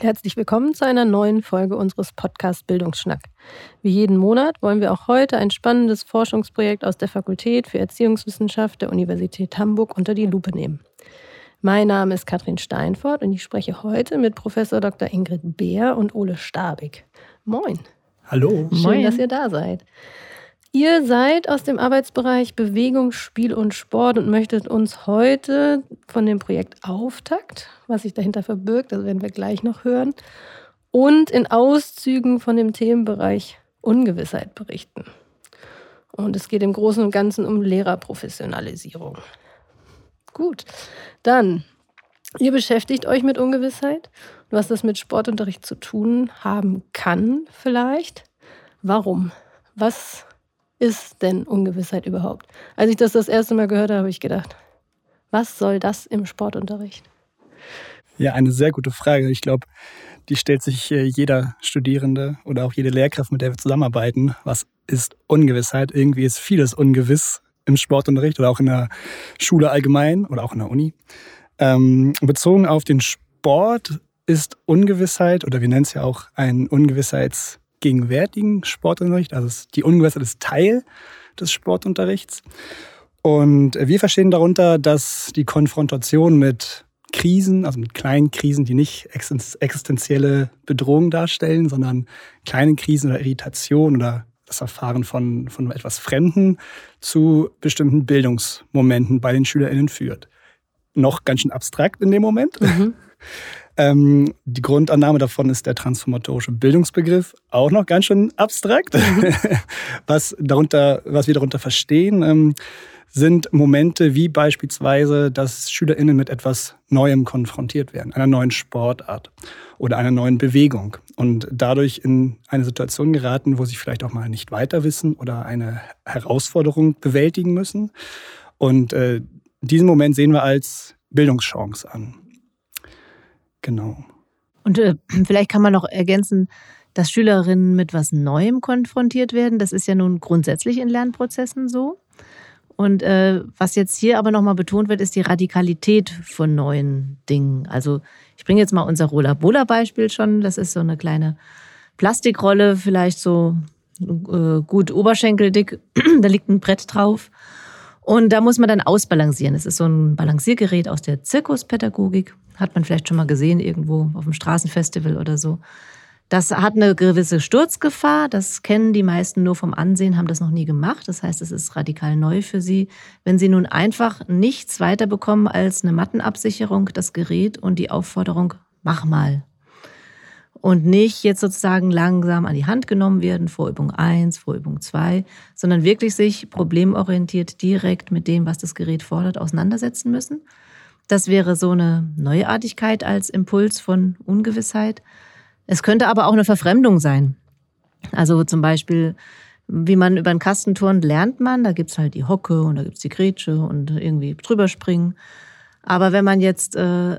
Herzlich willkommen zu einer neuen Folge unseres Podcasts Bildungsschnack. Wie jeden Monat wollen wir auch heute ein spannendes Forschungsprojekt aus der Fakultät für Erziehungswissenschaft der Universität Hamburg unter die Lupe nehmen. Mein Name ist Katrin Steinfort und ich spreche heute mit Professor Dr. Ingrid Beer und Ole Stabig. Moin. Hallo. Schön, Moin. dass ihr da seid. Ihr seid aus dem Arbeitsbereich Bewegung, Spiel und Sport und möchtet uns heute von dem Projekt Auftakt, was sich dahinter verbirgt, das werden wir gleich noch hören, und in Auszügen von dem Themenbereich Ungewissheit berichten. Und es geht im Großen und Ganzen um Lehrerprofessionalisierung. Gut, dann, ihr beschäftigt euch mit Ungewissheit, was das mit Sportunterricht zu tun haben kann vielleicht. Warum? Was ist denn Ungewissheit überhaupt? Als ich das das erste Mal gehört habe, habe ich gedacht, was soll das im Sportunterricht? Ja, eine sehr gute Frage. Ich glaube, die stellt sich äh, jeder Studierende oder auch jede Lehrkraft, mit der wir zusammenarbeiten. Was ist Ungewissheit? Irgendwie ist vieles ungewiss im Sportunterricht oder auch in der Schule allgemein oder auch in der Uni. Ähm, bezogen auf den Sport ist Ungewissheit oder wir nennen es ja auch ein Ungewissheits- gegenwärtigen Sportunterricht. Also die Ungewissheit ist Teil des Sportunterrichts. Und wir verstehen darunter, dass die Konfrontation mit Krisen, also mit kleinen Krisen, die nicht existenzielle Bedrohungen darstellen, sondern kleine Krisen oder Irritation oder das Erfahren von, von etwas Fremden zu bestimmten Bildungsmomenten bei den SchülerInnen führt. Noch ganz schön abstrakt in dem Moment. Mhm. Ähm, die Grundannahme davon ist der transformatorische Bildungsbegriff, auch noch ganz schön abstrakt. Was, darunter, was wir darunter verstehen, ähm, sind Momente wie beispielsweise, dass SchülerInnen mit etwas Neuem konfrontiert werden, einer neuen Sportart oder einer neuen Bewegung und dadurch in eine Situation geraten, wo sie vielleicht auch mal nicht weiter wissen oder eine Herausforderung bewältigen müssen. Und äh, diesen Moment sehen wir als Bildungschance an. Genau. Und äh, vielleicht kann man noch ergänzen, dass Schülerinnen mit was Neuem konfrontiert werden. Das ist ja nun grundsätzlich in Lernprozessen so. Und äh, was jetzt hier aber nochmal betont wird, ist die Radikalität von neuen Dingen. Also ich bringe jetzt mal unser Rolla-Bola-Beispiel schon. Das ist so eine kleine Plastikrolle, vielleicht so äh, gut oberschenkeldick. da liegt ein Brett drauf. Und da muss man dann ausbalancieren. Es ist so ein Balanciergerät aus der Zirkuspädagogik. Hat man vielleicht schon mal gesehen irgendwo auf dem Straßenfestival oder so. Das hat eine gewisse Sturzgefahr. Das kennen die meisten nur vom Ansehen, haben das noch nie gemacht. Das heißt, es ist radikal neu für sie. Wenn sie nun einfach nichts weiter bekommen als eine Mattenabsicherung, das Gerät und die Aufforderung, mach mal und nicht jetzt sozusagen langsam an die Hand genommen werden, Vorübung 1, Vorübung 2, sondern wirklich sich problemorientiert direkt mit dem, was das Gerät fordert, auseinandersetzen müssen. Das wäre so eine Neuartigkeit als Impuls von Ungewissheit. Es könnte aber auch eine Verfremdung sein. Also zum Beispiel, wie man über einen Kasten turnt, lernt man. Da gibt's halt die Hocke und da gibt's die Grätsche und irgendwie drüber springen. Aber wenn man jetzt äh,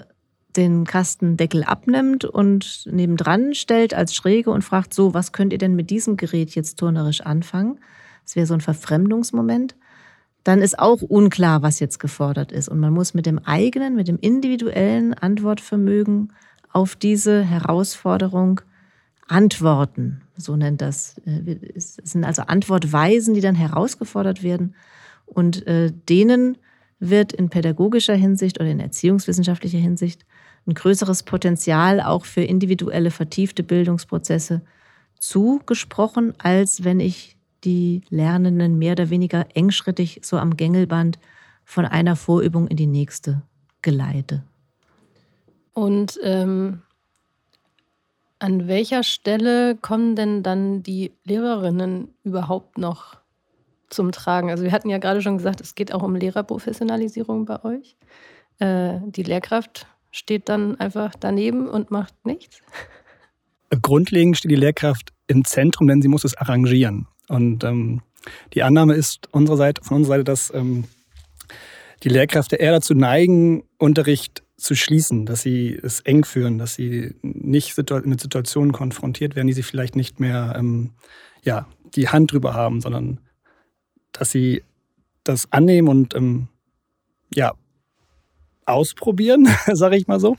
den Kastendeckel abnimmt und nebendran stellt als Schräge und fragt so, was könnt ihr denn mit diesem Gerät jetzt turnerisch anfangen? Das wäre so ein Verfremdungsmoment. Dann ist auch unklar, was jetzt gefordert ist. Und man muss mit dem eigenen, mit dem individuellen Antwortvermögen auf diese Herausforderung antworten. So nennt das. Äh, es sind also Antwortweisen, die dann herausgefordert werden. Und äh, denen wird in pädagogischer Hinsicht oder in erziehungswissenschaftlicher Hinsicht ein größeres Potenzial auch für individuelle vertiefte Bildungsprozesse zugesprochen, als wenn ich die Lernenden mehr oder weniger engschrittig so am Gängelband von einer Vorübung in die nächste geleite. Und ähm, an welcher Stelle kommen denn dann die Lehrerinnen überhaupt noch zum Tragen? Also wir hatten ja gerade schon gesagt, es geht auch um Lehrerprofessionalisierung bei euch. Äh, die Lehrkraft steht dann einfach daneben und macht nichts? Grundlegend steht die Lehrkraft im Zentrum, denn sie muss es arrangieren. Und ähm, die Annahme ist unserer Seite, von unserer Seite, dass ähm, die Lehrkräfte eher dazu neigen, Unterricht zu schließen, dass sie es eng führen, dass sie nicht mit Situationen konfrontiert werden, die sie vielleicht nicht mehr ähm, ja, die Hand drüber haben, sondern dass sie das annehmen und ähm, ja, ausprobieren, sage ich mal so,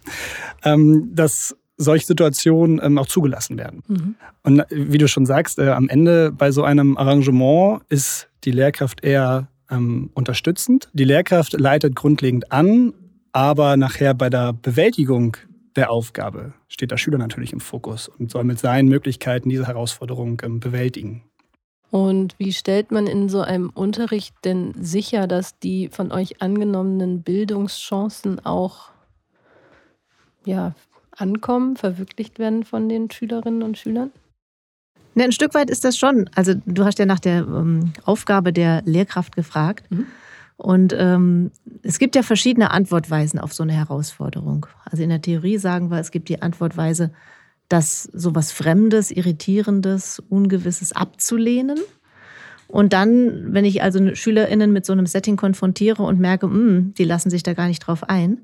ähm, dass solche Situationen ähm, auch zugelassen werden. Mhm. Und äh, wie du schon sagst, äh, am Ende bei so einem Arrangement ist die Lehrkraft eher ähm, unterstützend. Die Lehrkraft leitet grundlegend an, aber nachher bei der Bewältigung der Aufgabe steht der Schüler natürlich im Fokus und soll mit seinen Möglichkeiten diese Herausforderung bewältigen. Und wie stellt man in so einem Unterricht denn sicher, dass die von euch angenommenen Bildungschancen auch ja, ankommen, verwirklicht werden von den Schülerinnen und Schülern? Ne, ein Stück weit ist das schon. Also du hast ja nach der ähm, Aufgabe der Lehrkraft gefragt. Mhm. Und ähm, es gibt ja verschiedene Antwortweisen auf so eine Herausforderung. Also in der Theorie sagen wir, es gibt die Antwortweise, das sowas Fremdes, Irritierendes, Ungewisses abzulehnen. Und dann, wenn ich also SchülerInnen mit so einem Setting konfrontiere und merke, mh, hm, die lassen sich da gar nicht drauf ein,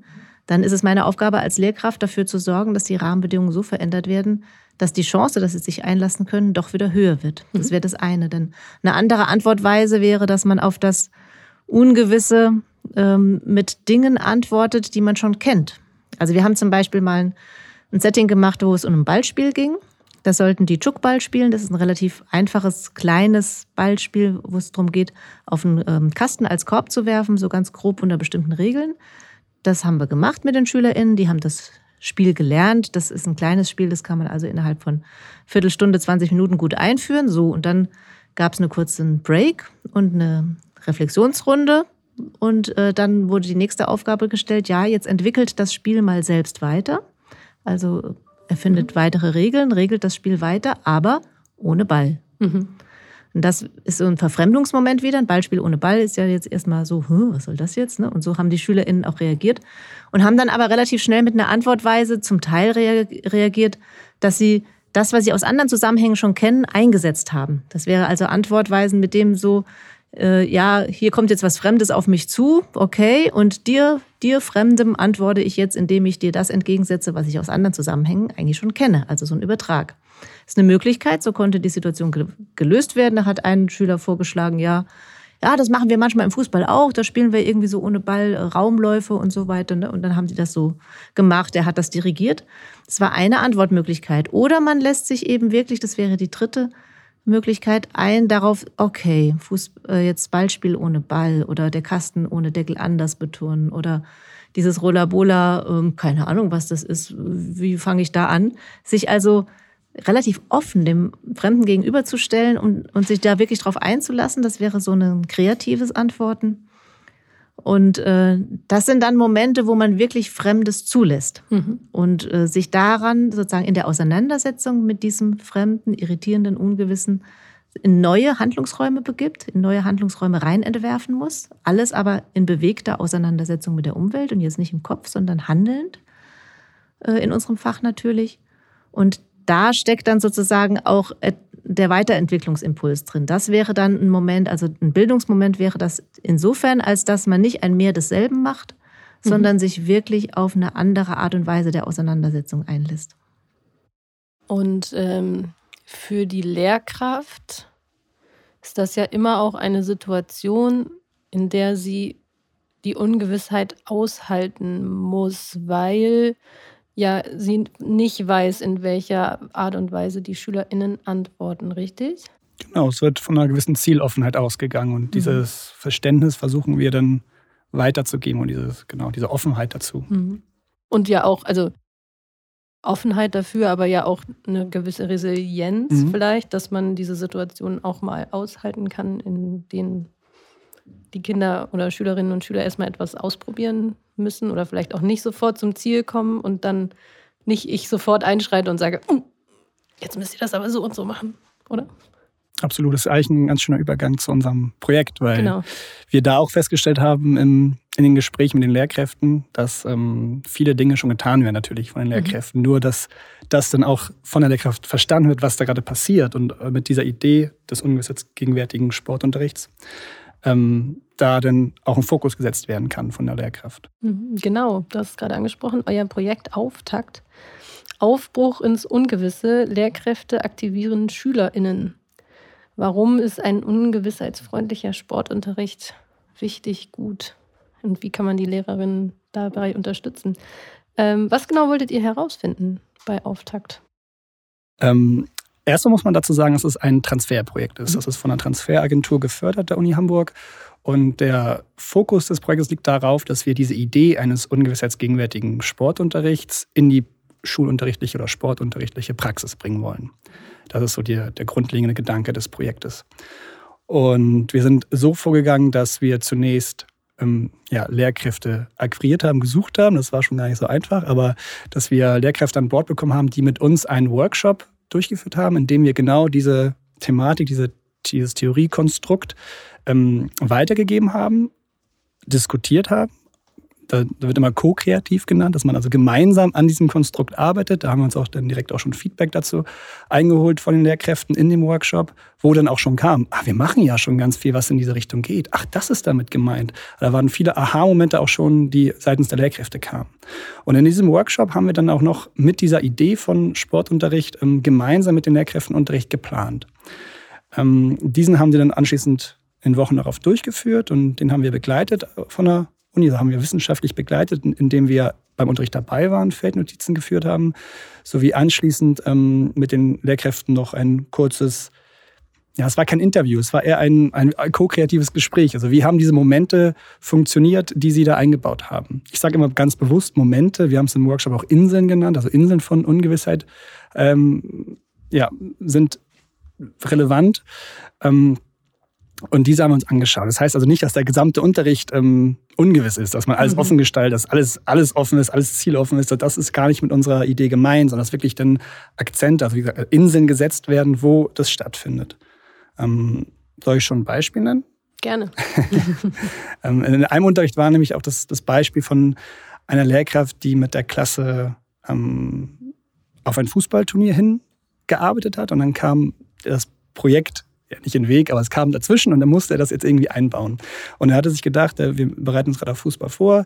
dann ist es meine Aufgabe als Lehrkraft dafür zu sorgen, dass die Rahmenbedingungen so verändert werden, dass die Chance, dass sie sich einlassen können, doch wieder höher wird. Das mhm. wäre das eine. Denn eine andere Antwortweise wäre, dass man auf das Ungewisse ähm, mit Dingen antwortet, die man schon kennt. Also wir haben zum Beispiel mal ein ein Setting gemacht, wo es um ein Ballspiel ging. Da sollten die Chukball spielen. Das ist ein relativ einfaches, kleines Ballspiel, wo es darum geht, auf einen ähm, Kasten als Korb zu werfen, so ganz grob unter bestimmten Regeln. Das haben wir gemacht mit den SchülerInnen. Die haben das Spiel gelernt. Das ist ein kleines Spiel, das kann man also innerhalb von Viertelstunde, 20 Minuten gut einführen. So, und dann gab es einen kurzen Break und eine Reflexionsrunde. Und äh, dann wurde die nächste Aufgabe gestellt, ja, jetzt entwickelt das Spiel mal selbst weiter. Also er findet mhm. weitere Regeln, regelt das Spiel weiter, aber ohne Ball. Mhm. Und das ist so ein Verfremdungsmoment wieder. Ein Ballspiel ohne Ball ist ja jetzt erstmal so, was soll das jetzt? Ne? Und so haben die SchülerInnen auch reagiert und haben dann aber relativ schnell mit einer Antwortweise zum Teil reagiert, dass sie das, was sie aus anderen Zusammenhängen schon kennen, eingesetzt haben. Das wäre also Antwortweisen, mit dem so, äh, ja, hier kommt jetzt was Fremdes auf mich zu, okay, und dir, dir Fremdem antworte ich jetzt, indem ich dir das entgegensetze, was ich aus anderen Zusammenhängen eigentlich schon kenne, also so ein Übertrag. Das ist eine Möglichkeit, so konnte die Situation gelöst werden. Da hat ein Schüler vorgeschlagen, ja, ja, das machen wir manchmal im Fußball auch. Da spielen wir irgendwie so ohne Ball äh, Raumläufe und so weiter. Ne? Und dann haben sie das so gemacht. Er hat das dirigiert. Das war eine Antwortmöglichkeit. Oder man lässt sich eben wirklich, das wäre die dritte Möglichkeit ein darauf, okay, Fuß, äh, jetzt Ballspiel ohne Ball oder der Kasten ohne Deckel anders betonen oder dieses Rollabola, äh, keine Ahnung, was das ist, wie fange ich da an? Sich also relativ offen dem Fremden gegenüberzustellen und, und sich da wirklich drauf einzulassen, das wäre so ein kreatives Antworten. Und äh, das sind dann Momente, wo man wirklich Fremdes zulässt mhm. und äh, sich daran sozusagen in der Auseinandersetzung mit diesem fremden, irritierenden, ungewissen in neue Handlungsräume begibt, in neue Handlungsräume rein entwerfen muss. Alles aber in bewegter Auseinandersetzung mit der Umwelt und jetzt nicht im Kopf, sondern handelnd, äh, in unserem Fach natürlich. Und da steckt dann sozusagen auch der Weiterentwicklungsimpuls drin. Das wäre dann ein Moment, also ein Bildungsmoment wäre das insofern, als dass man nicht ein mehr desselben macht, mhm. sondern sich wirklich auf eine andere Art und Weise der Auseinandersetzung einlässt. Und ähm, für die Lehrkraft ist das ja immer auch eine Situation, in der sie die Ungewissheit aushalten muss, weil ja sie nicht weiß, in welcher Art und Weise die SchülerInnen antworten, richtig? Genau, es wird von einer gewissen Zieloffenheit ausgegangen und mhm. dieses Verständnis versuchen wir dann weiterzugeben und dieses, genau, diese Offenheit dazu. Mhm. Und ja auch, also Offenheit dafür, aber ja auch eine gewisse Resilienz mhm. vielleicht, dass man diese Situation auch mal aushalten kann, in denen die Kinder oder Schülerinnen und Schüler erstmal etwas ausprobieren müssen oder vielleicht auch nicht sofort zum Ziel kommen und dann nicht ich sofort einschreite und sage, hm, jetzt müsst ihr das aber so und so machen, oder? Absolut, das ist eigentlich ein ganz schöner Übergang zu unserem Projekt, weil genau. wir da auch festgestellt haben im, in den Gesprächen mit den Lehrkräften, dass ähm, viele Dinge schon getan werden natürlich von den mhm. Lehrkräften. Mhm. Nur, dass das dann auch von der Lehrkraft verstanden wird, was da gerade passiert und äh, mit dieser Idee des gegenwärtigen Sportunterrichts ähm, da dann auch ein Fokus gesetzt werden kann von der Lehrkraft. Mhm, genau, du hast es gerade angesprochen, euer Projekt Auftakt. Aufbruch ins Ungewisse, Lehrkräfte aktivieren SchülerInnen. Warum ist ein ungewissheitsfreundlicher Sportunterricht wichtig, gut? Und wie kann man die Lehrerinnen dabei unterstützen? Ähm, was genau wolltet ihr herausfinden bei Auftakt? Ähm, erstmal muss man dazu sagen, dass es ein Transferprojekt ist. Mhm. Das ist von einer Transferagentur gefördert, der Uni Hamburg. Und der Fokus des Projektes liegt darauf, dass wir diese Idee eines ungewissheitsgegenwärtigen Sportunterrichts in die schulunterrichtliche oder sportunterrichtliche Praxis bringen wollen. Das ist so die, der grundlegende Gedanke des Projektes. Und wir sind so vorgegangen, dass wir zunächst ähm, ja, Lehrkräfte akquiriert haben, gesucht haben. Das war schon gar nicht so einfach, aber dass wir Lehrkräfte an Bord bekommen haben, die mit uns einen Workshop durchgeführt haben, in dem wir genau diese Thematik, diese, dieses Theoriekonstrukt ähm, weitergegeben haben, diskutiert haben da wird immer co-kreativ genannt, dass man also gemeinsam an diesem Konstrukt arbeitet. Da haben wir uns auch dann direkt auch schon Feedback dazu eingeholt von den Lehrkräften in dem Workshop, wo dann auch schon kam, ah, wir machen ja schon ganz viel, was in diese Richtung geht. Ach, das ist damit gemeint. Da waren viele Aha-Momente auch schon, die seitens der Lehrkräfte kamen. Und in diesem Workshop haben wir dann auch noch mit dieser Idee von Sportunterricht ähm, gemeinsam mit den Lehrkräften Unterricht geplant. Ähm, diesen haben sie dann anschließend in Wochen darauf durchgeführt und den haben wir begleitet von der Uni. Da haben wir wissenschaftlich begleitet, indem wir beim Unterricht dabei waren, Feldnotizen geführt haben, sowie anschließend ähm, mit den Lehrkräften noch ein kurzes, ja, es war kein Interview, es war eher ein, ein co-kreatives Gespräch. Also wie haben diese Momente funktioniert, die sie da eingebaut haben? Ich sage immer ganz bewusst Momente, wir haben es im Workshop auch Inseln genannt, also Inseln von Ungewissheit, ähm, ja, sind relevant. Ähm, und diese haben wir uns angeschaut. Das heißt also nicht, dass der gesamte Unterricht ähm, ungewiss ist, dass man alles mhm. offen gestaltet, dass alles, alles offen ist, alles zieloffen ist. Das ist gar nicht mit unserer Idee gemeint, sondern dass wirklich dann Akzente, also wie gesagt, Inseln gesetzt werden, wo das stattfindet. Ähm, soll ich schon ein Beispiel nennen? Gerne. ähm, in einem Unterricht war nämlich auch das, das Beispiel von einer Lehrkraft, die mit der Klasse ähm, auf ein Fußballturnier hingearbeitet hat. Und dann kam das Projekt ja, nicht in den Weg, aber es kam dazwischen und dann musste er das jetzt irgendwie einbauen. Und er hatte sich gedacht, äh, wir bereiten uns gerade auf Fußball vor,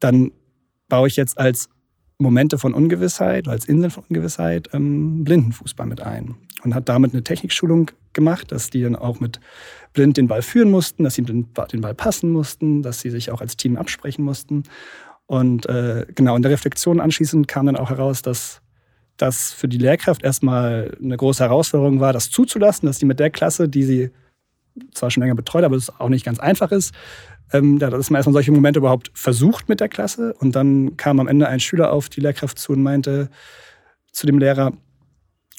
dann baue ich jetzt als Momente von Ungewissheit, als Inseln von Ungewissheit, ähm, Blindenfußball mit ein. Und hat damit eine Technikschulung gemacht, dass die dann auch mit Blind den Ball führen mussten, dass sie den Ball passen mussten, dass sie sich auch als Team absprechen mussten. Und äh, genau, in der Reflexion anschließend kam dann auch heraus, dass das für die Lehrkraft erstmal eine große Herausforderung war, das zuzulassen, dass die mit der Klasse, die sie zwar schon länger betreut, aber es auch nicht ganz einfach ist, ähm, dass man erstmal solche Momente überhaupt versucht mit der Klasse. Und dann kam am Ende ein Schüler auf die Lehrkraft zu und meinte zu dem Lehrer,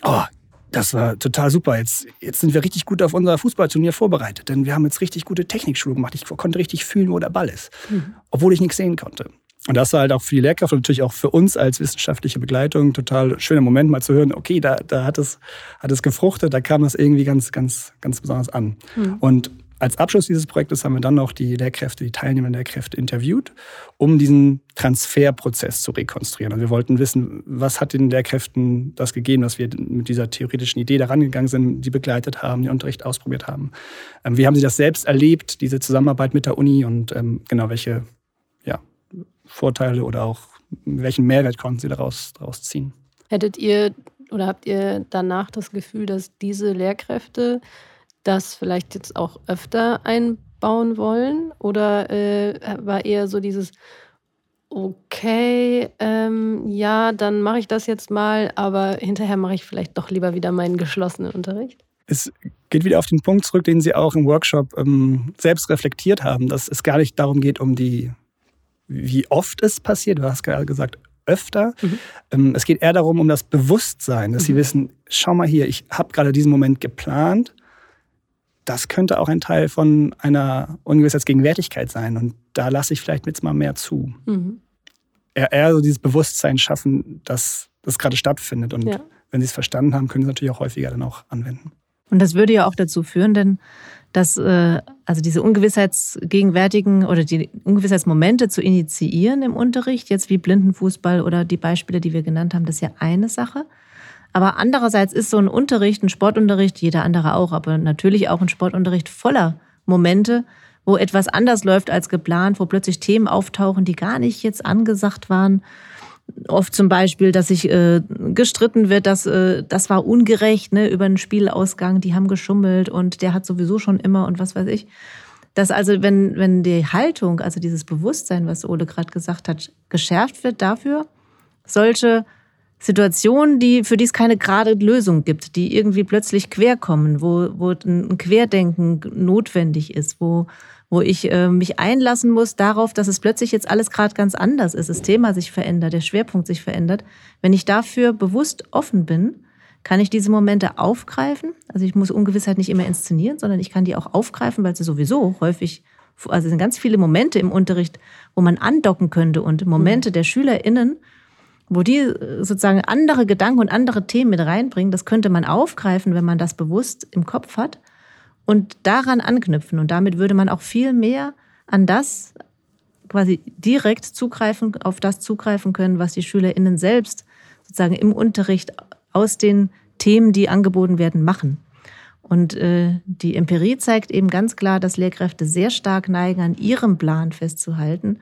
oh, das war total super. Jetzt, jetzt sind wir richtig gut auf unser Fußballturnier vorbereitet, denn wir haben jetzt richtig gute Technikschulung gemacht. Ich konnte richtig fühlen, wo der Ball ist, mhm. obwohl ich nichts sehen konnte. Und das war halt auch für die Lehrkraft und natürlich auch für uns als wissenschaftliche Begleitung total schöner Moment, mal zu hören, okay, da, da hat, es, hat es gefruchtet, da kam das irgendwie ganz, ganz, ganz besonders an. Mhm. Und als Abschluss dieses Projektes haben wir dann noch die Lehrkräfte, die teilnehmenden Lehrkräfte interviewt, um diesen Transferprozess zu rekonstruieren. Also wir wollten wissen, was hat den Lehrkräften das gegeben, dass wir mit dieser theoretischen Idee daran gegangen sind, die begleitet haben, den Unterricht ausprobiert haben. Ähm, wie haben sie das selbst erlebt, diese Zusammenarbeit mit der Uni und ähm, genau welche Vorteile oder auch welchen Mehrwert konnten Sie daraus, daraus ziehen? Hättet ihr oder habt ihr danach das Gefühl, dass diese Lehrkräfte das vielleicht jetzt auch öfter einbauen wollen? Oder äh, war eher so dieses, okay, ähm, ja, dann mache ich das jetzt mal, aber hinterher mache ich vielleicht doch lieber wieder meinen geschlossenen Unterricht? Es geht wieder auf den Punkt zurück, den Sie auch im Workshop ähm, selbst reflektiert haben, dass es gar nicht darum geht, um die wie oft es passiert. Du hast gerade gesagt, öfter. Mhm. Ähm, es geht eher darum, um das Bewusstsein, dass mhm. sie wissen, schau mal hier, ich habe gerade diesen Moment geplant. Das könnte auch ein Teil von einer Ungewissheitsgegenwärtigkeit sein. Und da lasse ich vielleicht jetzt mal mehr zu. Mhm. Eher, eher so dieses Bewusstsein schaffen, dass das gerade stattfindet. Und ja. wenn sie es verstanden haben, können sie es natürlich auch häufiger dann auch anwenden. Und das würde ja auch dazu führen, denn dass äh, also diese Ungewissheitsgegenwärtigen oder die Ungewissheitsmomente zu initiieren im Unterricht, jetzt wie Blindenfußball oder die Beispiele, die wir genannt haben, das ist ja eine Sache. Aber andererseits ist so ein Unterricht, ein Sportunterricht, jeder andere auch, aber natürlich auch ein Sportunterricht voller Momente, wo etwas anders läuft als geplant, wo plötzlich Themen auftauchen, die gar nicht jetzt angesagt waren oft zum Beispiel, dass sich äh, gestritten wird, dass äh, das war ungerecht ne, über den Spielausgang, die haben geschummelt und der hat sowieso schon immer und was weiß ich. dass also, wenn, wenn die Haltung, also dieses Bewusstsein, was Ole gerade gesagt hat, geschärft wird dafür, solche Situationen, die, für die es keine gerade Lösung gibt, die irgendwie plötzlich querkommen, wo, wo ein Querdenken notwendig ist, wo, wo ich äh, mich einlassen muss darauf, dass es plötzlich jetzt alles gerade ganz anders ist, das Thema sich verändert, der Schwerpunkt sich verändert. Wenn ich dafür bewusst offen bin, kann ich diese Momente aufgreifen. Also ich muss Ungewissheit nicht immer inszenieren, sondern ich kann die auch aufgreifen, weil sie sowieso häufig, also es sind ganz viele Momente im Unterricht, wo man andocken könnte und Momente der SchülerInnen, wo die äh, sozusagen andere Gedanken und andere Themen mit reinbringen, das könnte man aufgreifen, wenn man das bewusst im Kopf hat und daran anknüpfen. Und damit würde man auch viel mehr an das quasi direkt zugreifen, auf das zugreifen können, was die SchülerInnen selbst sozusagen im Unterricht aus den Themen, die angeboten werden, machen. Und äh, die Empirie zeigt eben ganz klar, dass Lehrkräfte sehr stark neigen, an ihrem Plan festzuhalten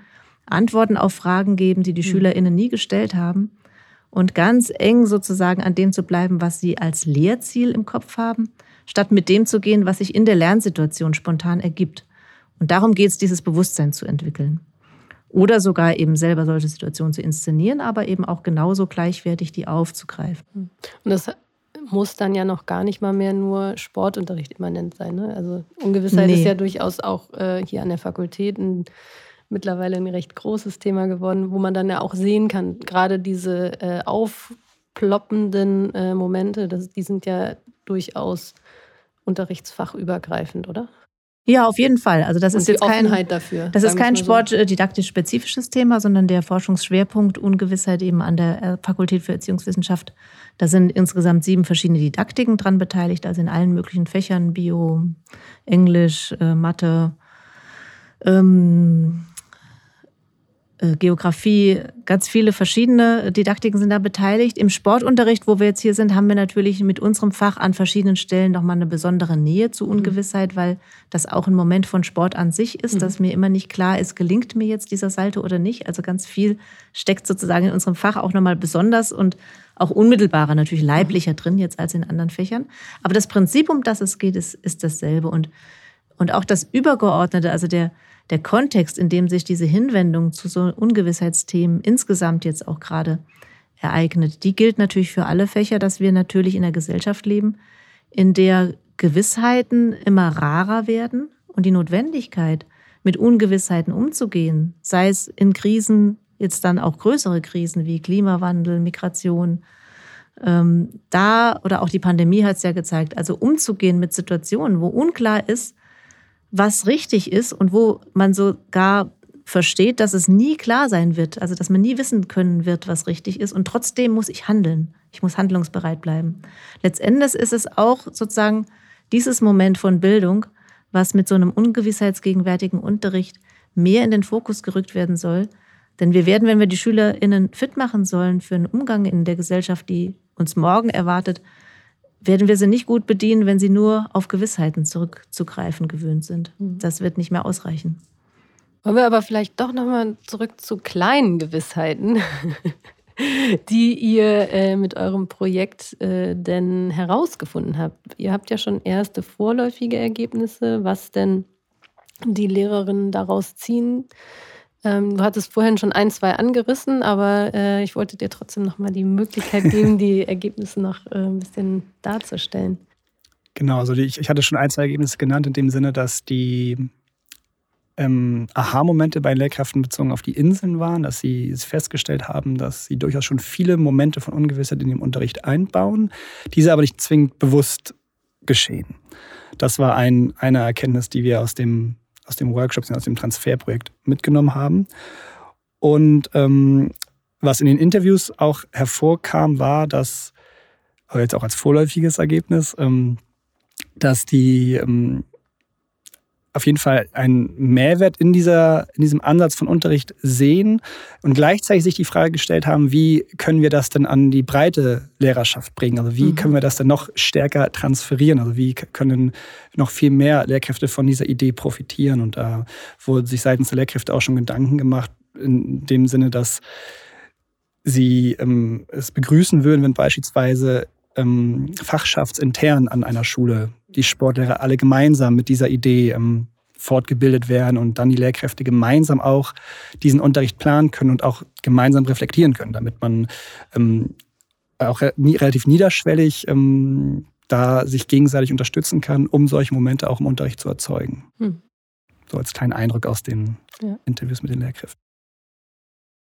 Antworten auf Fragen geben, die die mhm. SchülerInnen nie gestellt haben und ganz eng sozusagen an dem zu bleiben, was sie als Lehrziel im Kopf haben, statt mit dem zu gehen, was sich in der Lernsituation spontan ergibt. Und darum geht es, dieses Bewusstsein zu entwickeln. Oder sogar eben selber solche Situationen zu inszenieren, aber eben auch genauso gleichwertig die aufzugreifen. Und das muss dann ja noch gar nicht mal mehr nur Sportunterricht immanent sein. Ne? Also Ungewissheit nee. ist ja durchaus auch äh, hier an der Fakultät ein mittlerweile ein recht großes Thema geworden, wo man dann ja auch sehen kann, gerade diese äh, aufploppenden äh, Momente, das, die sind ja durchaus unterrichtsfachübergreifend, oder? Ja, auf jeden Fall. Also das Und ist jetzt kein, dafür, das ist kein sportdidaktisch spezifisches Thema, sondern der Forschungsschwerpunkt Ungewissheit eben an der äh, Fakultät für Erziehungswissenschaft. Da sind insgesamt sieben verschiedene Didaktiken dran beteiligt, also in allen möglichen Fächern, Bio, Englisch, äh, Mathe, ähm, äh, Geografie, ganz viele verschiedene Didaktiken sind da beteiligt. Im Sportunterricht, wo wir jetzt hier sind, haben wir natürlich mit unserem Fach an verschiedenen Stellen nochmal eine besondere Nähe zu mhm. Ungewissheit, weil das auch ein Moment von Sport an sich ist, mhm. dass mir immer nicht klar ist, gelingt mir jetzt dieser Salto oder nicht. Also ganz viel steckt sozusagen in unserem Fach auch nochmal besonders und auch unmittelbarer, natürlich leiblicher mhm. drin jetzt als in anderen Fächern. Aber das Prinzip, um das es geht, ist, ist dasselbe. Und, und auch das Übergeordnete, also der, der Kontext, in dem sich diese Hinwendung zu so Ungewissheitsthemen insgesamt jetzt auch gerade ereignet, die gilt natürlich für alle Fächer, dass wir natürlich in einer Gesellschaft leben, in der Gewissheiten immer rarer werden und die Notwendigkeit, mit Ungewissheiten umzugehen, sei es in Krisen, jetzt dann auch größere Krisen wie Klimawandel, Migration, ähm, da oder auch die Pandemie hat es ja gezeigt, also umzugehen mit Situationen, wo unklar ist, was richtig ist und wo man sogar versteht, dass es nie klar sein wird, also dass man nie wissen können wird, was richtig ist und trotzdem muss ich handeln. Ich muss handlungsbereit bleiben. Letztendlich ist es auch sozusagen dieses Moment von Bildung, was mit so einem ungewissheitsgegenwärtigen Unterricht mehr in den Fokus gerückt werden soll. Denn wir werden, wenn wir die SchülerInnen fit machen sollen für einen Umgang in der Gesellschaft, die uns morgen erwartet, werden wir sie nicht gut bedienen, wenn sie nur auf Gewissheiten zurückzugreifen gewöhnt sind. Mhm. Das wird nicht mehr ausreichen. Wollen wir aber vielleicht doch nochmal zurück zu kleinen Gewissheiten, die ihr äh, mit eurem Projekt äh, denn herausgefunden habt. Ihr habt ja schon erste vorläufige Ergebnisse, was denn die Lehrerinnen daraus ziehen ähm, du hattest vorhin schon ein, zwei angerissen, aber äh, ich wollte dir trotzdem nochmal die Möglichkeit geben, die Ergebnisse noch äh, ein bisschen darzustellen. Genau, also die, ich, ich hatte schon ein, zwei Ergebnisse genannt, in dem Sinne, dass die ähm, Aha-Momente bei Lehrkräften bezogen auf die Inseln waren, dass sie festgestellt haben, dass sie durchaus schon viele Momente von Ungewissheit in dem Unterricht einbauen, diese aber nicht zwingend bewusst geschehen. Das war ein, eine Erkenntnis, die wir aus dem aus dem Workshop, aus dem Transferprojekt mitgenommen haben. Und ähm, was in den Interviews auch hervorkam, war, dass, jetzt auch als vorläufiges Ergebnis, ähm, dass die ähm, auf jeden Fall einen Mehrwert in, dieser, in diesem Ansatz von Unterricht sehen und gleichzeitig sich die Frage gestellt haben, wie können wir das denn an die breite Lehrerschaft bringen? Also wie mhm. können wir das dann noch stärker transferieren? Also wie können noch viel mehr Lehrkräfte von dieser Idee profitieren? Und da wurde sich seitens der Lehrkräfte auch schon Gedanken gemacht, in dem Sinne, dass sie ähm, es begrüßen würden, wenn beispielsweise ähm, fachschaftsintern an einer Schule die Sportlehrer alle gemeinsam mit dieser Idee ähm, fortgebildet werden und dann die Lehrkräfte gemeinsam auch diesen Unterricht planen können und auch gemeinsam reflektieren können, damit man ähm, auch relativ niederschwellig ähm, da sich gegenseitig unterstützen kann, um solche Momente auch im Unterricht zu erzeugen. Hm. So als kleinen Eindruck aus den ja. Interviews mit den Lehrkräften.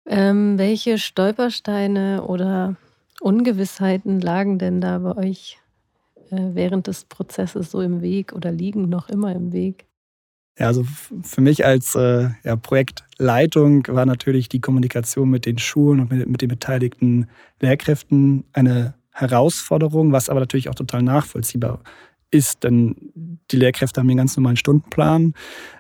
Ähm, welche Stolpersteine oder Ungewissheiten lagen denn da bei euch äh, während des Prozesses so im Weg oder liegen noch immer im Weg? Ja, also für mich als äh, ja, Projektleitung war natürlich die Kommunikation mit den Schulen und mit, mit den beteiligten Lehrkräften eine Herausforderung, was aber natürlich auch total nachvollziehbar ist, denn die Lehrkräfte haben einen ganz normalen Stundenplan.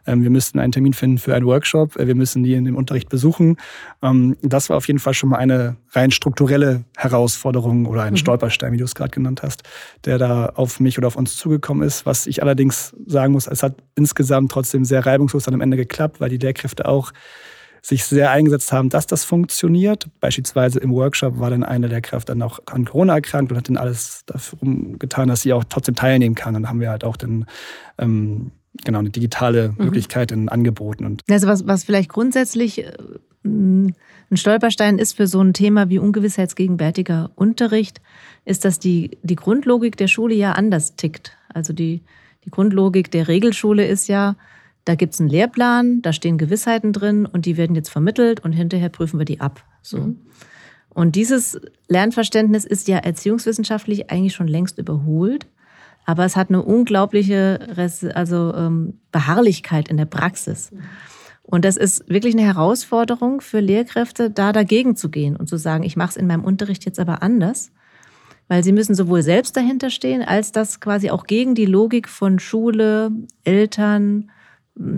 Ähm, wir müssten einen Termin finden für einen Workshop. Äh, wir müssen die in dem Unterricht besuchen. Ähm, das war auf jeden Fall schon mal eine rein strukturelle Herausforderung oder ein mhm. Stolperstein, wie du es gerade genannt hast, der da auf mich oder auf uns zugekommen ist. Was ich allerdings sagen muss, es hat insgesamt trotzdem sehr reibungslos dann am Ende geklappt, weil die Lehrkräfte auch sich sehr eingesetzt haben, dass das funktioniert. Beispielsweise im Workshop war dann eine der Kräfte dann auch an Corona erkrankt und hat dann alles dafür getan, dass sie auch trotzdem teilnehmen kann. Dann haben wir halt auch dann ähm, genau eine digitale mhm. Möglichkeit in angeboten. Und also was, was vielleicht grundsätzlich äh, ein Stolperstein ist für so ein Thema wie ungewissheitsgegenwärtiger Unterricht, ist, dass die, die Grundlogik der Schule ja anders tickt. Also die, die Grundlogik der Regelschule ist ja, da gibt es einen Lehrplan, da stehen Gewissheiten drin und die werden jetzt vermittelt und hinterher prüfen wir die ab. So. Mhm. Und dieses Lernverständnis ist ja erziehungswissenschaftlich eigentlich schon längst überholt, aber es hat eine unglaubliche also, ähm, Beharrlichkeit in der Praxis. Und das ist wirklich eine Herausforderung für Lehrkräfte, da dagegen zu gehen und zu sagen, ich mache es in meinem Unterricht jetzt aber anders, weil sie müssen sowohl selbst dahinter stehen, als das quasi auch gegen die Logik von Schule, Eltern,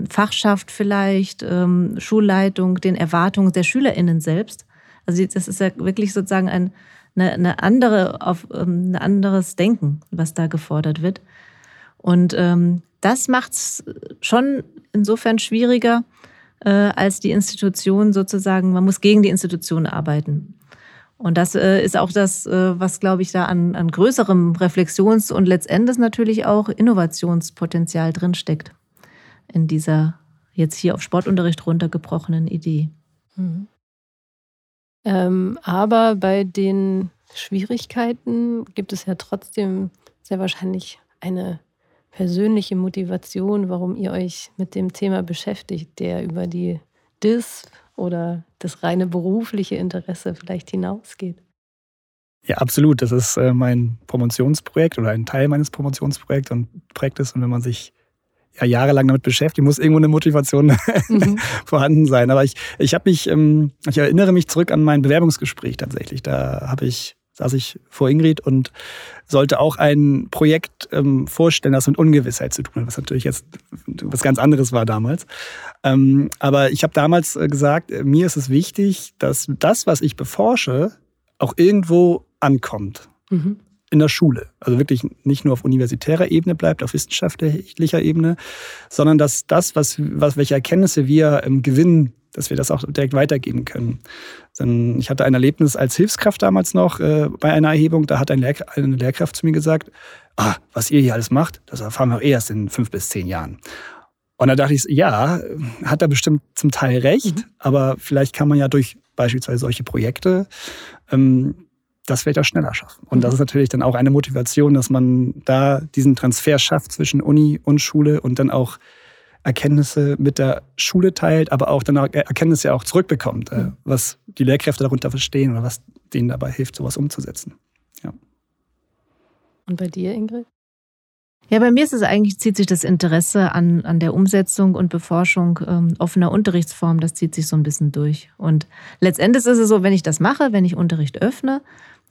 Fachschaft vielleicht, ähm, Schulleitung, den Erwartungen der SchülerInnen selbst. Also das ist ja wirklich sozusagen ein, eine, eine andere, auf, ähm, ein anderes Denken, was da gefordert wird. Und ähm, das macht es schon insofern schwieriger, äh, als die Institution sozusagen, man muss gegen die Institution arbeiten. Und das äh, ist auch das, äh, was, glaube ich, da an, an größerem Reflexions- und letztendlich natürlich auch Innovationspotenzial drinsteckt in dieser jetzt hier auf Sportunterricht runtergebrochenen Idee. Mhm. Ähm, aber bei den Schwierigkeiten gibt es ja trotzdem sehr wahrscheinlich eine persönliche Motivation, warum ihr euch mit dem Thema beschäftigt, der über die DIS oder das reine berufliche Interesse vielleicht hinausgeht. Ja, absolut. Das ist äh, mein Promotionsprojekt oder ein Teil meines Promotionsprojekts und Projektes. Und wenn man sich ja, jahrelang damit beschäftigt, muss irgendwo eine Motivation mhm. vorhanden sein. Aber ich, ich habe mich, ähm, ich erinnere mich zurück an mein Bewerbungsgespräch tatsächlich. Da habe ich saß ich vor Ingrid und sollte auch ein Projekt ähm, vorstellen, das mit Ungewissheit zu tun hat, was natürlich jetzt was ganz anderes war damals. Ähm, aber ich habe damals äh, gesagt, äh, mir ist es wichtig, dass das, was ich beforsche, auch irgendwo ankommt. Mhm in der Schule. Also wirklich nicht nur auf universitärer Ebene bleibt, auf wissenschaftlicher Ebene, sondern dass das, was, was welche Erkenntnisse wir ähm, gewinnen, dass wir das auch direkt weitergeben können. Denn ich hatte ein Erlebnis als Hilfskraft damals noch äh, bei einer Erhebung, da hat ein Lehr eine Lehrkraft zu mir gesagt, ah, was ihr hier alles macht, das erfahren wir auch erst in fünf bis zehn Jahren. Und da dachte ich, ja, hat er bestimmt zum Teil recht, mhm. aber vielleicht kann man ja durch beispielsweise solche Projekte ähm, das wird er schneller schaffen. Und das ist natürlich dann auch eine Motivation, dass man da diesen Transfer schafft zwischen Uni und Schule und dann auch Erkenntnisse mit der Schule teilt, aber auch dann auch Erkenntnisse auch zurückbekommt, mhm. was die Lehrkräfte darunter verstehen oder was denen dabei hilft, sowas umzusetzen. Ja. Und bei dir, Ingrid? Ja, bei mir ist es eigentlich, zieht sich das Interesse an, an der Umsetzung und Beforschung ähm, offener Unterrichtsformen, das zieht sich so ein bisschen durch. Und letztendlich ist es so, wenn ich das mache, wenn ich Unterricht öffne,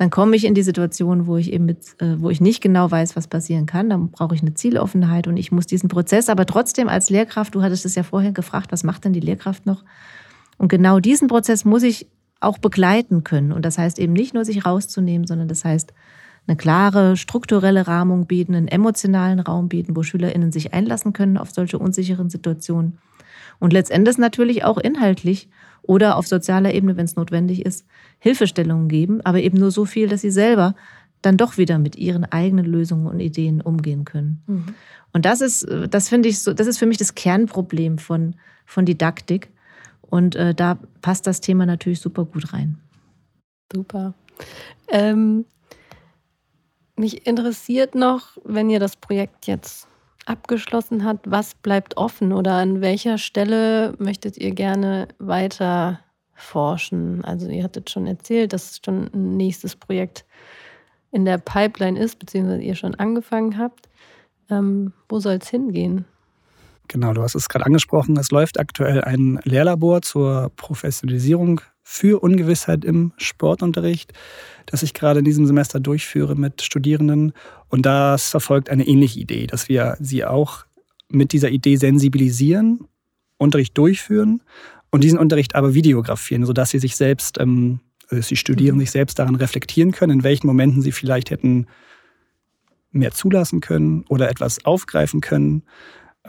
dann komme ich in die Situation, wo ich eben mit, äh, wo ich nicht genau weiß, was passieren kann. Dann brauche ich eine Zieloffenheit und ich muss diesen Prozess aber trotzdem als Lehrkraft, du hattest es ja vorher gefragt, was macht denn die Lehrkraft noch? Und genau diesen Prozess muss ich auch begleiten können. Und das heißt eben nicht nur sich rauszunehmen, sondern das heißt eine klare strukturelle Rahmung bieten, einen emotionalen Raum bieten, wo SchülerInnen sich einlassen können auf solche unsicheren Situationen. Und letztendlich natürlich auch inhaltlich oder auf sozialer Ebene, wenn es notwendig ist, Hilfestellungen geben, aber eben nur so viel, dass sie selber dann doch wieder mit ihren eigenen Lösungen und Ideen umgehen können. Mhm. Und das ist, das finde ich so, das ist für mich das Kernproblem von, von Didaktik. Und äh, da passt das Thema natürlich super gut rein. Super. Ähm, mich interessiert noch, wenn ihr das Projekt jetzt abgeschlossen habt, was bleibt offen oder an welcher Stelle möchtet ihr gerne weiter forschen? Also ihr hattet schon erzählt, dass schon ein nächstes Projekt in der Pipeline ist, beziehungsweise ihr schon angefangen habt. Ähm, wo soll es hingehen? Genau, du hast es gerade angesprochen. Es läuft aktuell ein Lehrlabor zur Professionalisierung für Ungewissheit im Sportunterricht, das ich gerade in diesem Semester durchführe mit Studierenden. Und das verfolgt eine ähnliche Idee, dass wir sie auch mit dieser Idee sensibilisieren, Unterricht durchführen und diesen Unterricht aber videografieren, sodass sie sich selbst, ähm, also die Studierenden mhm. sich selbst daran reflektieren können, in welchen Momenten sie vielleicht hätten mehr zulassen können oder etwas aufgreifen können.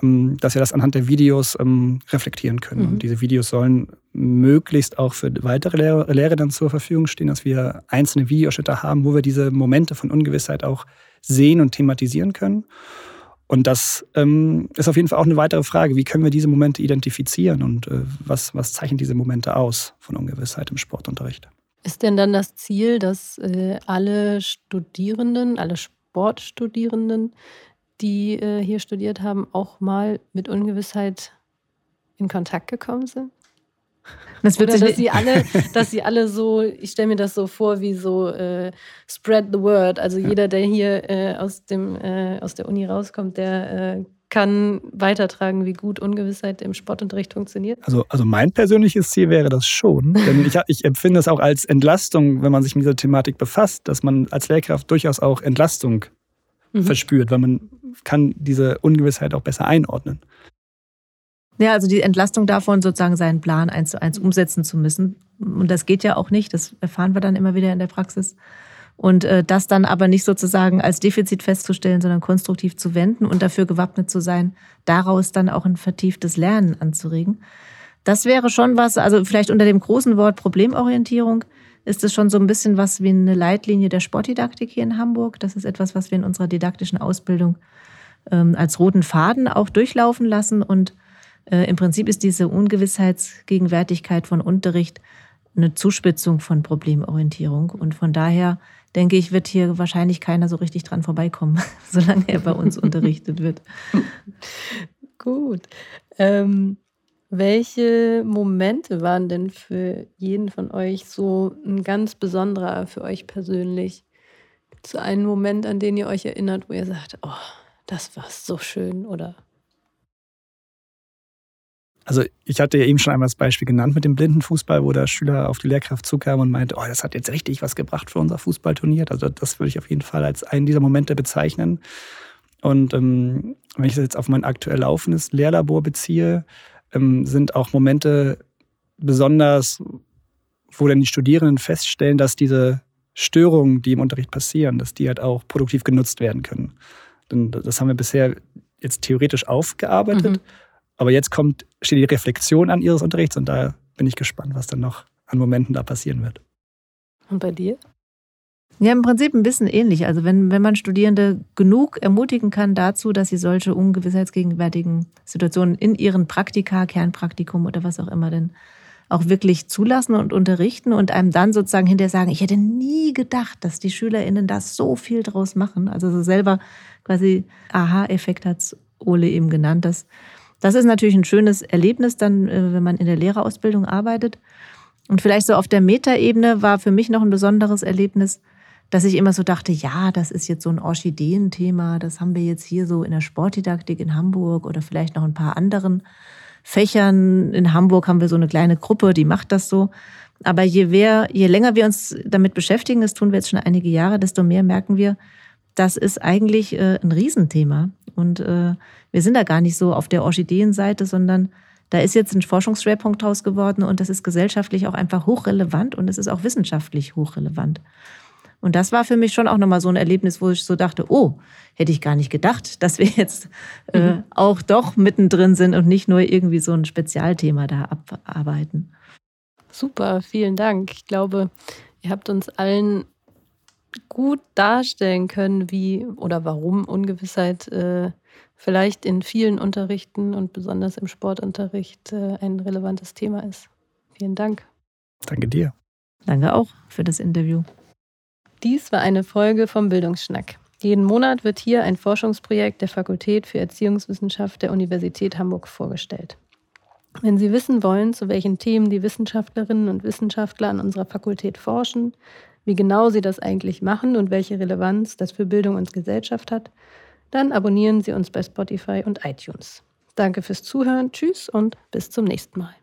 Ähm, dass wir das anhand der Videos ähm, reflektieren können. Mhm. Und diese Videos sollen möglichst auch für weitere Lehrer, Lehrer dann zur Verfügung stehen, dass wir einzelne Videoschnitte haben, wo wir diese Momente von Ungewissheit auch sehen und thematisieren können. Und das ähm, ist auf jeden Fall auch eine weitere Frage. Wie können wir diese Momente identifizieren und äh, was, was zeichnen diese Momente aus von Ungewissheit im Sportunterricht? Ist denn dann das Ziel, dass äh, alle Studierenden, alle Sportstudierenden die äh, hier studiert haben, auch mal mit Ungewissheit in Kontakt gekommen sind? Das Oder dass sie alle, dass sie alle so, ich stelle mir das so vor, wie so äh, spread the word. Also jeder, der hier äh, aus dem äh, aus der Uni rauskommt, der äh, kann weitertragen, wie gut Ungewissheit im Sportunterricht funktioniert. Also, also mein persönliches Ziel wäre das schon. Denn ich, ich empfinde es auch als Entlastung, wenn man sich mit dieser Thematik befasst, dass man als Lehrkraft durchaus auch Entlastung mhm. verspürt, weil man kann diese Ungewissheit auch besser einordnen. Ja, also die Entlastung davon, sozusagen seinen Plan eins zu eins umsetzen zu müssen. Und das geht ja auch nicht. Das erfahren wir dann immer wieder in der Praxis. Und äh, das dann aber nicht sozusagen als Defizit festzustellen, sondern konstruktiv zu wenden und dafür gewappnet zu sein, daraus dann auch ein vertieftes Lernen anzuregen. Das wäre schon was, also vielleicht unter dem großen Wort Problemorientierung ist es schon so ein bisschen was wie eine Leitlinie der Sportdidaktik hier in Hamburg. Das ist etwas, was wir in unserer didaktischen Ausbildung ähm, als roten Faden auch durchlaufen lassen. Und äh, im Prinzip ist diese Ungewissheitsgegenwärtigkeit von Unterricht eine Zuspitzung von Problemorientierung. Und von daher denke ich, wird hier wahrscheinlich keiner so richtig dran vorbeikommen, solange er bei uns unterrichtet wird. Gut. Ähm, welche Momente waren denn für jeden von euch so ein ganz besonderer für euch persönlich? Gibt es einen Moment, an den ihr euch erinnert, wo ihr sagt, oh, das war so schön oder? Also ich hatte ja eben schon einmal das Beispiel genannt mit dem Blindenfußball, wo der Schüler auf die Lehrkraft zukam und meinte, oh, das hat jetzt richtig was gebracht für unser Fußballturnier. Also das würde ich auf jeden Fall als einen dieser Momente bezeichnen. Und ähm, wenn ich das jetzt auf mein aktuell laufendes Lehrlabor beziehe, ähm, sind auch Momente besonders, wo dann die Studierenden feststellen, dass diese Störungen, die im Unterricht passieren, dass die halt auch produktiv genutzt werden können. Denn das haben wir bisher jetzt theoretisch aufgearbeitet, mhm. aber jetzt kommt, steht die Reflexion an ihres Unterrichts und da bin ich gespannt, was dann noch an Momenten da passieren wird. Und bei dir? Ja, im Prinzip ein bisschen ähnlich. Also wenn, wenn man Studierende genug ermutigen kann dazu, dass sie solche ungewissheitsgegenwärtigen Situationen in ihren Praktika, Kernpraktikum oder was auch immer denn auch wirklich zulassen und unterrichten und einem dann sozusagen hinterher sagen, ich hätte nie gedacht, dass die SchülerInnen da so viel draus machen. Also so selber quasi Aha-Effekt hat Ole eben genannt. Das, das ist natürlich ein schönes Erlebnis dann, äh, wenn man in der Lehrerausbildung arbeitet. Und vielleicht so auf der Metaebene war für mich noch ein besonderes Erlebnis, dass ich immer so dachte, ja, das ist jetzt so ein Orchideenthema, das haben wir jetzt hier so in der Sportdidaktik in Hamburg oder vielleicht noch ein paar anderen Fächern. In Hamburg haben wir so eine kleine Gruppe, die macht das so. Aber je, mehr, je länger wir uns damit beschäftigen, das tun wir jetzt schon einige Jahre, desto mehr merken wir, das ist eigentlich äh, ein Riesenthema. Und äh, wir sind da gar nicht so auf der Orchideenseite, sondern da ist jetzt ein Forschungsschwerpunkt draus geworden und das ist gesellschaftlich auch einfach hochrelevant und es ist auch wissenschaftlich hochrelevant. Und das war für mich schon auch nochmal so ein Erlebnis, wo ich so dachte, oh, hätte ich gar nicht gedacht, dass wir jetzt äh, mhm. auch doch mittendrin sind und nicht nur irgendwie so ein Spezialthema da abarbeiten. Super, vielen Dank. Ich glaube, ihr habt uns allen gut darstellen können, wie oder warum Ungewissheit äh, vielleicht in vielen Unterrichten und besonders im Sportunterricht äh, ein relevantes Thema ist. Vielen Dank. Danke dir. Danke auch für das Interview. Dies war eine Folge vom Bildungsschnack. Jeden Monat wird hier ein Forschungsprojekt der Fakultät für Erziehungswissenschaft der Universität Hamburg vorgestellt. Wenn Sie wissen wollen, zu welchen Themen die Wissenschaftlerinnen und Wissenschaftler an unserer Fakultät forschen, wie genau sie das eigentlich machen und welche Relevanz das für Bildung und Gesellschaft hat, dann abonnieren Sie uns bei Spotify und iTunes. Danke fürs Zuhören, tschüss und bis zum nächsten Mal.